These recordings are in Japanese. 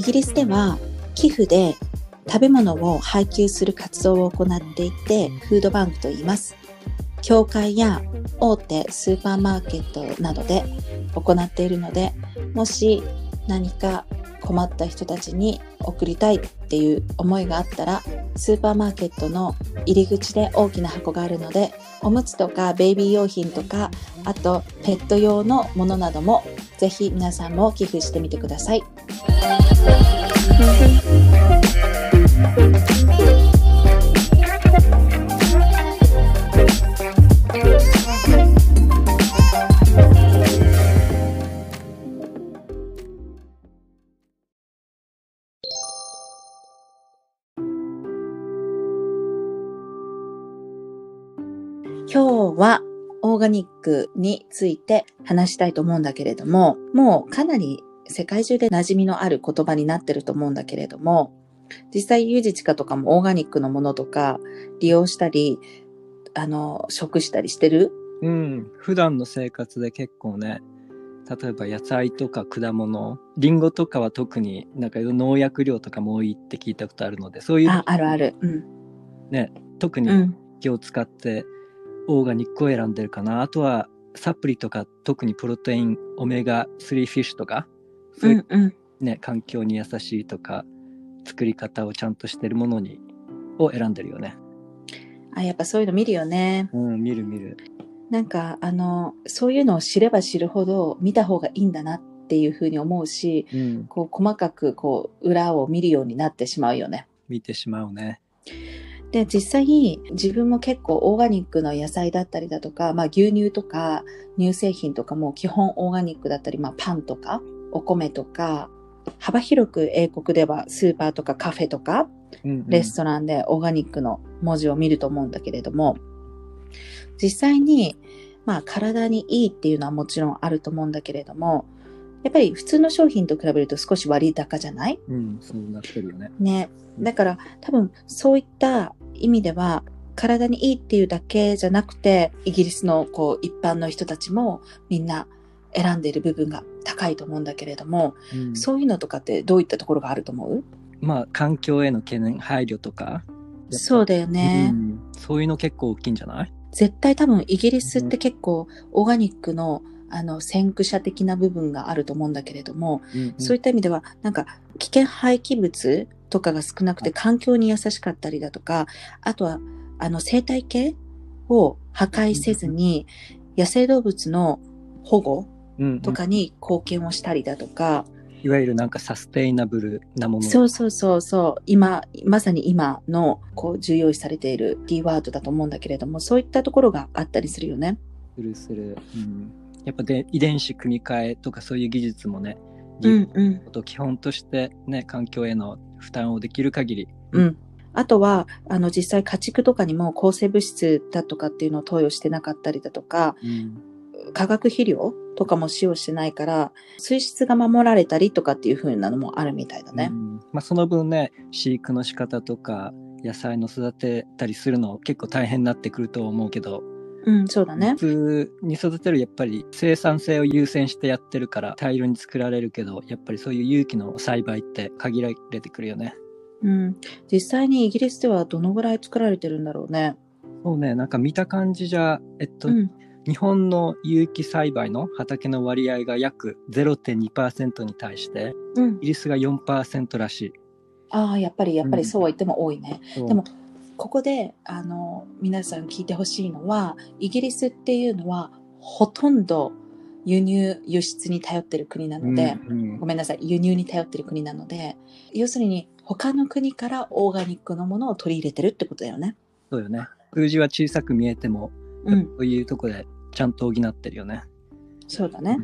イギリスでは寄付で食べ物を配給する活動を行っていて、フードバンクと言います。教会や大手スーパーマーケットなどで行っているので、もし何か困った人たちに送りたいっていう思いがあったら、スーパーマーケットの入り口で大きな箱があるので、おむつとかベイビー用品とか、あとペット用のものなども、ぜひ皆さんも寄付してみてください。今日はオーガニックについて話したいと思うんだけれども、もうかなり世界中で馴染みのある言葉になってると思うんだけれども、実際ユージチカとかもオーガニックのものとか利用したり、あの、食したりしてる？うん。普段の生活で結構ね、例えば野菜とか果物、リンゴとかは特になんか農薬量とかも多いって聞いたことあるので、そういうあ、あるある。うん。ね、特にうん。気を使ってオーガニックを選んでるかな。あとはサプリとか特にプロテイン、オメガ3フィッシュとか、そうういうんうん。ね、環境に優しいとか、作り方をちゃんとしてるものに、を選んでるよね。あ、やっぱそういうの見るよね。うん、見る見る。なんか、あの、そういうのを知れば知るほど見た方がいいんだなっていうふうに思うし、うん、こう、細かく、こう、裏を見るようになってしまうよね。見てしまうね。で、実際に自分も結構オーガニックの野菜だったりだとか、まあ牛乳とか乳製品とかも基本オーガニックだったり、まあパンとかお米とか、幅広く英国ではスーパーとかカフェとかうんうんレストランでオーガニックの文字を見ると思うんだけれども、実際に、まあ体にいいっていうのはもちろんあると思うんだけれども、やっぱり普通の商品と比べると少し割高じゃない？うん、そうなってるよね。ね。だから多分そういった意味では体にいいっていうだけじゃなくて、イギリスのこう一般の人たちもみんな選んでいる部分が高いと思うんだけれども、うん。そういうのとかってどういったところがあると思う？まあ、環境への懸念、配慮とか。そうだよね。うん。そういうの結構大きいんじゃない？絶対多分イギリスって結構オーガニックのあの先駆者的な部分があると思うんだけれども、そういった意味ではなんか危険廃棄物とかが少なくて環境に優しかったりだとか、あとはあの生態系を破壊せずに野生動物の保護うんうんとかに貢献をしたりだとか、いわゆるなんかサステイナブルなもの。そうそうそうそう、今、まさに今のこう重要視されているキーワードだと思うんだけれども、そういったところがあったりするよね。するする。うんやっぱで遺伝子組み換えとかそういう技術もね、うんうん。と基本としてね、環境への負担をできる限り。うん。あとは、あの、実際家畜とかにも抗生物質だとかっていうのを投与してなかったりだとか、うん化学肥料とかも使用してないから、水質が守られたりとかっていう風なのもあるみたいだねう。んまあ、その分ね、飼育の仕方とか、野菜の育てたりするの結構大変になってくると思うけど、うん、そうだね普。通に育てるやっぱり生産性を優先してやってるから大量に作られるけど、やっぱりそういう有機の栽培って限られてくるよね。うん。実際にイギリスではどのぐらい作られてるんだろうね。そうね、なんか見た感じじゃ、えっと、うん。日本の有機栽培の畑の割合が約0.2%に対して、うんイ。ギリスが4%らしい。ああ、やっぱり、やっぱりそうは言っても多いね。そうでも、ここで、あの、皆さん聞いてほしいのは、イギリスっていうのは、ほとんど輸入、輸出に頼ってる国なので、うんうんごめんなさい、輸入に頼ってる国なので、要するに、他の国からオーガニックのものを取り入れてるってことだよね。そうよね。数字は小さく見えても、うん、そういうとこでちゃんと補ってるよね。そうだね。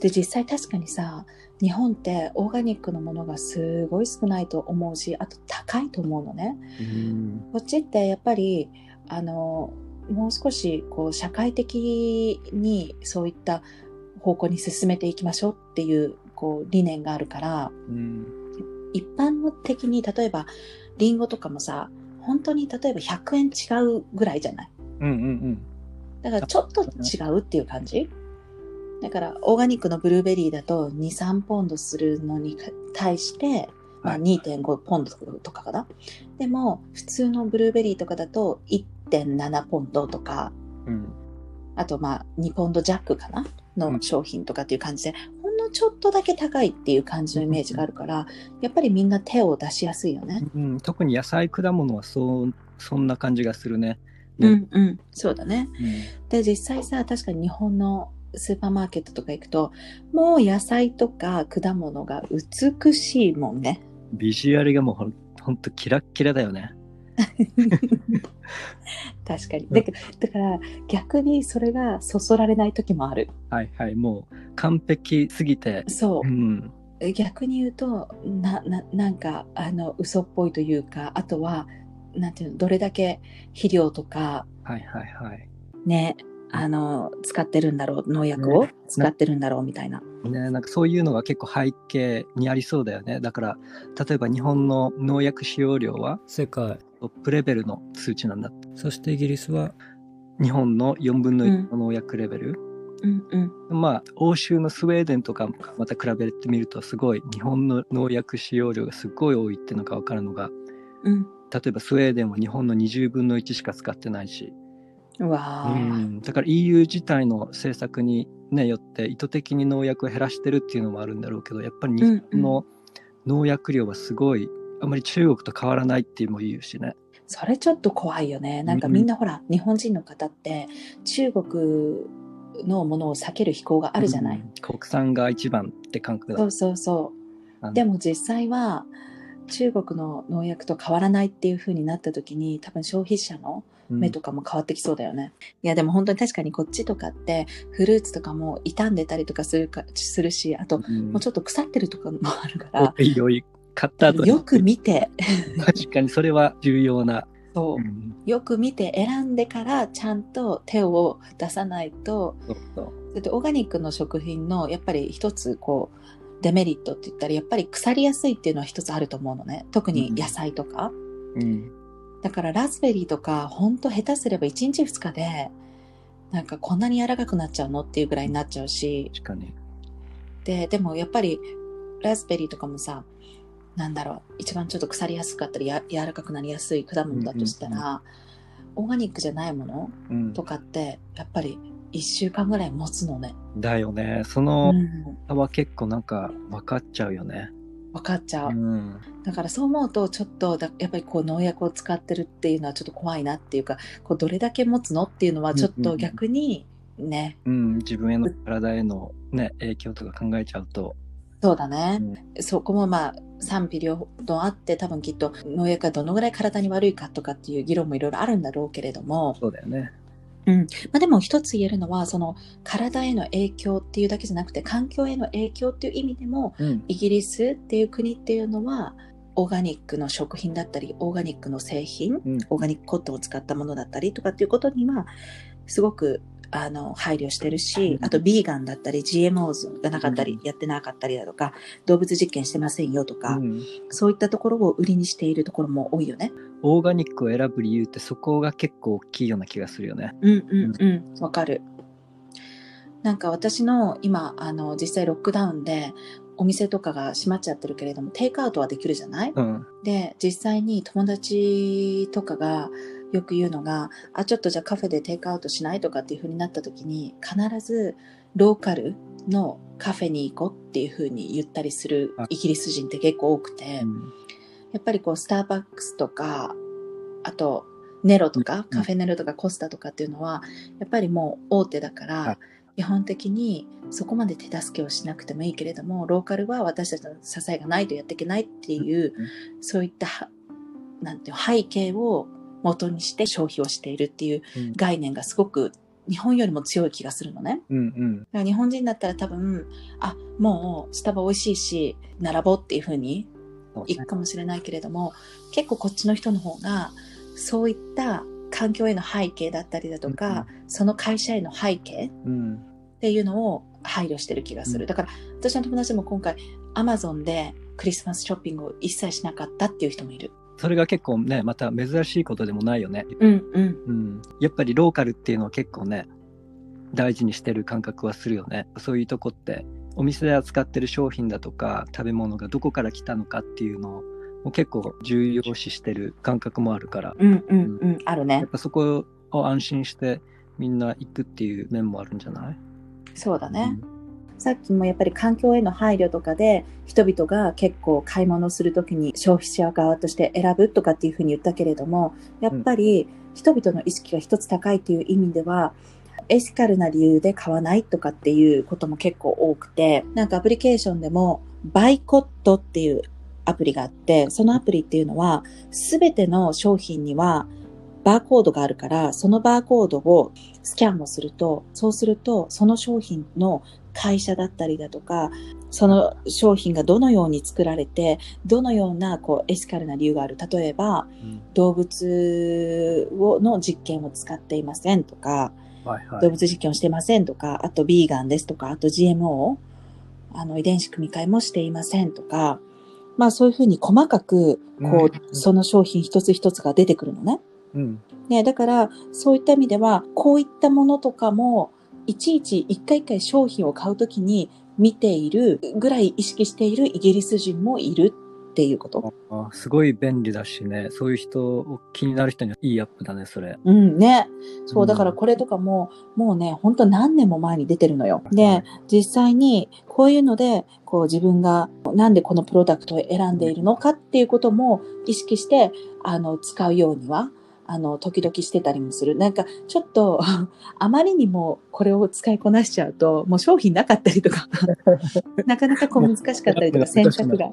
で、実際確かにさ、日本ってオーガニックのものがすごい少ないと思うし、あと高いと思うのね。うんこっちってやっぱり、あの、もう少しこう社会的にそういった方向に進めていきましょうっていうこう理念があるから、うん一般的に例えばリンゴとかもさ、本当に例えば100円違うぐらいじゃない？うんうんだからちょっと違うっていう感じ？だからオーガニックのブルーベリーだと2、3ポンドするのに対して、まあ、はい2.5ポンドとかかな？でも、普通のブルーベリーとかだと1.7ポンドとか、うん。あとまあ2ポンド弱かな？うんの商品とかっていう感じで、ほんのちょっとだけ高いっていう感じのイメージがあるから、やっぱりみんな手を出しやすいよね。うん、特に野菜果物はそうそんな感じがするね。うねんうん。そうだね。うんで、実際さ、確かに日本のスーパーマーケットとか行くと、もう野菜とか果物が美しいもんね。ビジュアルがもうほんほんとキラッキラだよね。確かに。うんだからだから逆にそれがそそられない時もある。はいはい。もう完璧すぎて。そうう。ん。逆に言うと、な、な、なんか、あの、嘘っぽいというか、あとは、なんていうの、どれだけ肥料とか、はいはいはい。ね、あの、使ってるんだろう、農薬をね使ってるんだろうみたいな。ね、なんかそういうのが結構背景にありそうだよね。だから、例えば日本の農薬使用量は世界トップレベルの数値なんだ。そしてイギリスは？日本の4分の1の農薬レベル。うんうん。まあ、欧州のスウェーデンとかまた比べてみるとすごい日本の農薬使用量がすごい多いっていうのが分かるのが、うん。例えばスウェーデンは日本の20分の1しか使ってないし、うわうーん、だから EU 自体の政策に、ね、よって意図的に農薬を減らしてるっていうのもあるんだろうけどやっぱり日本の農薬量はすごいあんまり中国と変わらないっていうのも言うしね。それちょっと怖いよね。なんかみんなほら、日本人の方って、中国のものを避ける飛行があるじゃない。うん国産が一番って感覚だそうそうそう。でも実際は、中国の農薬と変わらないっていう風になった時に、多分消費者のうん。目とかも変わってきそうだよね。いやでも本当に確かにこっちとかってフルーツとかも傷んでたりとかするかするし、あとうん。もうちょっと腐ってるとかもあるから、おいおい買ったよく見て、確かにそれは重要な。そう。うん。よく見て選んでからちゃんと手を出さないと、そうそう。だってオーガニックの食品のやっぱり一つこうデメリットって言ったらやっぱり腐りやすいっていうのは一つあると思うのね。特に野菜とか。うんだからラズベリーとかほんと下手すれば1日2日でなんかこんなに柔らかくなっちゃうのっていうぐらいになっちゃうし、確かに。で、でもやっぱりラズベリーとかもさ、なんだろう、一番ちょっと腐りやすかったりや柔らかくなりやすい果物だとしたら、オーガニックじゃないものうんとかってやっぱり1週間ぐらい持つのね。だよね。そうのん。差は結構なんか分かっちゃうよね。分かっちゃう。うんだからそう思うとちょっとだやっぱりこう農薬を使ってるっていうのはちょっと怖いなっていうかこうどれだけ持つのっていうのはちょっと逆にね、うん、自分への体への、ね、影響とか考えちゃうと、そうだねう、んそこもまあ賛否両論あって多分きっと農薬がどのぐらい体に悪いかとかっていう議論もいろいろあるんだろうけれども、そうだよね。まあ、でも一つ言えるのはその体への影響っていうだけじゃなくて環境への影響っていう意味でもうん、イギリスっていう国っていうのはオーガニックの食品だったりオーガニックの製品うん、オーガニックコットンを使ったものだったりとかっていうことにはすごくあの配慮してるし、うんあとビーガンだったり GMOs がなかったり、うんやってなかったりだとか動物実験してませんよとか、うんそういったところを売りにしているところも多いよね。オーガニックを選ぶ理由ってそこが結構大きいような気がするよね。うんうんうん、わかる。なんか私の今、あの、実際ロックダウンでお店とかが閉まっちゃってるけれども、テイクアウトはできるじゃない？うん。で、実際に友達とかがよく言うのが、あ、ちょっとじゃあカフェでテイクアウトしないとかっていう風になった時に、必ずローカルのカフェに行こうっていう風に言ったりするあ。イギリス人って結構多くて、やっぱりこう、スターバックスとか、あと、ネロとか、うん。カフェネロとかコスタとかっていうのは、やっぱりもう大手だかはい。ら、基本的にそこまで手助けをしなくてもいいけれども、ローカルは私たちの支えがないとやっていけないっていう、そういったは、なんていうの背景を元にして消費をしているっていううん概念がすごく日本よりも強い気がするのね。うんうん。だから日本人だったら多分、あ、もうスタバ美味しいし、並ぼうっていう風に行くかもしれないけれども、結構こっちの人の方が、そういった環境への背景だったりだとか、その会社への背景うん。っていうのを配慮してる気がする。うんだから、私の友達も今回、アマゾンでクリスマスショッピングを一切しなかったっていう人もいる。それが結構ね、また珍しいことでもないよね。うんうん。うん。やっぱりローカルっていうのは結構ね、大事にしてる感覚はするよね。そういうとこってお店で扱ってる商品だとか食べ物がどこから来たのかっていうのを結構重要視してる感覚もあるから、うんうんうん、あるねやっ。ぱそこを安心してみんな行くっていう面もあるんじゃない？そうだね。さっきもやっぱり環境への配慮とかで人々が結構買い物するときに消費者側として選ぶとかっていうふうに言ったけれども、やっぱり人々の意識が一つ高いっていう意味では、エシカルな理由で買わないとかっていうことも結構多くて、なんかアプリケーションでもバイコットっていうアプリがあって、そのアプリっていうのはすべての商品にはバーコードがあるから、そのバーコードをスキャンをすると、そうすると、その商品の会社だったりだとか、その商品がどのように作られて、どのようなこうエシカルな理由がある。例えば、うん動物をの実験を使っていませんとか、はいはい動物実験をしていませんとか、あとビーガンですとか、あと GMO、あの遺伝子組み換えもしていませんとか、まあそういうふうに細かく、こう、うんその商品一つ一つが出てくるのね。うんね、だから、そういった意味では、こういったものとかも、いちいち一回一回商品を買うときに見ているぐらい意識しているイギリス人もいるっていうこと。あすごい便利だしねそういう人を気になる人にはいいアップだねそれうんね。そうう、んだからこれとかも、もうね、ほんと何年も前に出てるのよ。はいで、実際にこういうので、こう自分がなんでこのプロダクトを選んでいるのかっていうことも意識して、あの、使うようには、あの、時々してたりもする。なんか、ちょっと、あまりにもこれを使いこなしちゃうと、もう商品なかったりとか、なかなかこう難しかったりとか、選択が。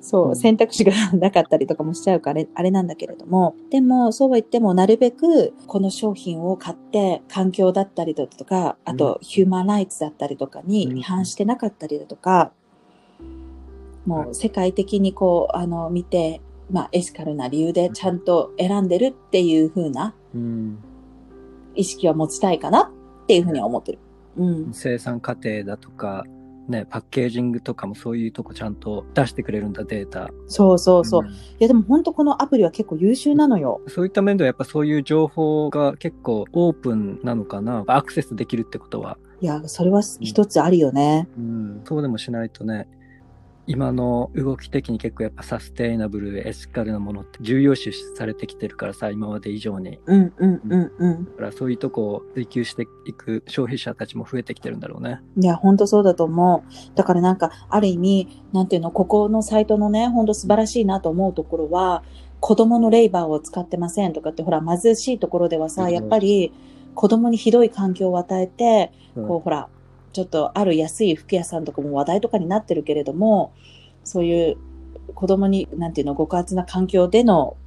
そうう、ん選択肢がなかったりとかもしちゃうから、あれなんだけれども、でも、そうは言っても、なるべく、この商品を買って、環境だったりだとか、あと、ヒューマンライツだったりとかにうん違反してなかったりだとか、もはう、世界的にこう、あの、見て、まあ、エシカルな理由でちゃんと選んでるっていう風なうん意識を持ちたいかなっていう風には思ってる。うん。生産過程だとかねパッケージングとかもそういうとこちゃんと出してくれるんだデータそうそうそう。んいや、でも本当このアプリは結構優秀なのよ。そういった面ではやっぱそういう情報が結構オープンなのかなアクセスできるってことは、いや、それは一つあるよね。うん、そうでもしないとね今の動き的に結構やっぱサステイナブルエシカルなものって重要視されてきてるからさ今まで以上にうんうんうんうん。だからそういうとこを追求していく消費者たちも増えてきてるんだろうねいや、本当そうだと思う。だからなんか、ある意味、なんていうの、ここのサイトのね、本当素晴らしいなと思うところは、子供のレイバーを使ってませんとかって、ほら、貧しいところではさ、うんやっぱり、子供にひどい環境を与えて、うんこう、ほら、ちょっとある安い服屋さんとかも話題とかになってるけれども、そういう子供に、なんていうの、極厚な環境での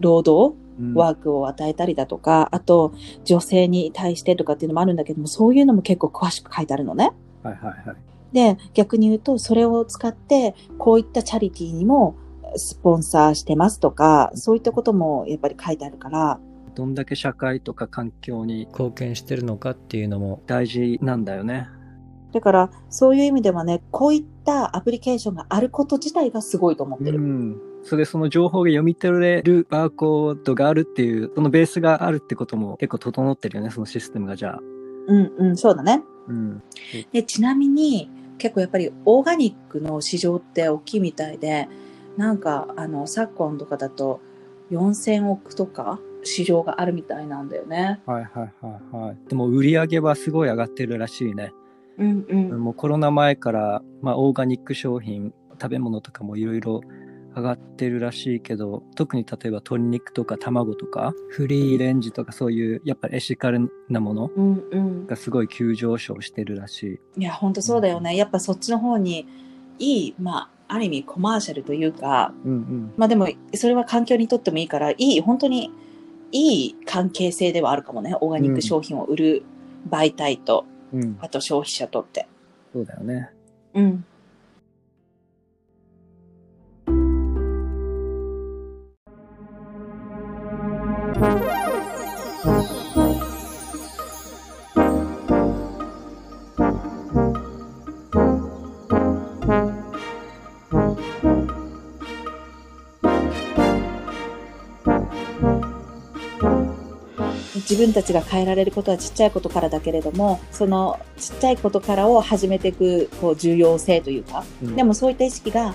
労働うんワークを与えたりだとか、あと、女性に対してとかっていうのもあるんだけども、そういうのも結構詳しく書いてあるのね。はいはいはいで、逆に言うと、それを使って、こういったチャリティーにもスポンサーしてますとか、そういったこともやっぱり書いてあるから、どんだけ社会とか環境に貢献してるのかっていうのも大事なんだよね。だから、そういう意味ではね、こういったアプリケーションがあること自体がすごいと思ってる。ん。それでその情報が読み取れるバーコードがあるっていう、そのベースがあるってことも結構整ってるよね、そのシステムがじゃあ。うんうん、そうだね。うん。で、ちなみに、結構やっぱりオーガニックの市場って大きいみたいで、なんか、あの、昨今とかだと4000億とか市場があるみたいなんだよね。はいはいはいはい。でも売り上げはすごい上がってるらしいね。うんうん。もうコロナ前から、まあオーガニック商品、食べ物とかもいろいろ上がってるらしいけど、特に例えば鶏肉とか卵とか、フリーレンジとかそういう、やっぱりエシカルなものうんうん。がすごい急上昇してるらしい。いや、ほんとそうだよね。やっぱそっちの方に、いい、まあ、ある意味コマーシャルというか、うんうん。まあでも、それは環境にとってもいいから、いい、本当に、いい関係性ではあるかもね。オーガニック商品を売る媒体と、うん、あと消費者とって。そうだよね。うん。thank you 自分たちが変えられることはちっちゃいことからだけれども、そのちっちゃいことからを始めていくこう重要性というか、うんでもそういった意識が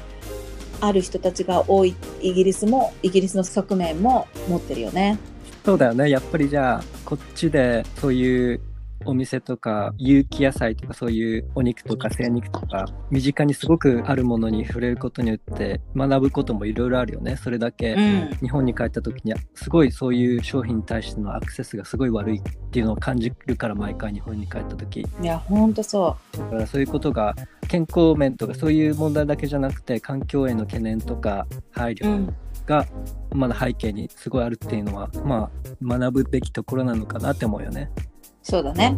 ある人たちが多いイギリスも、イギリスの側面も持ってるよね。そうだよね。やっぱりじゃあ、こっちでそういうお店とか、有機野菜とかそういうお肉とか精肉とか、身近にすごくあるものに触れることによって学ぶこともいろいろあるよね。それだけん。日本に帰った時にはすごいそういう商品に対してのアクセスがすごい悪いっていうのを感じるから毎回日本に帰った時いや、ほんとそだからそういうことが健康面とかそういう問題だけじゃなくて環境への懸念とか配う。う慮ん。がまだ背景にすごいあるっていうのはまあ学ぶべきところなのかなって思うよね。そうだね。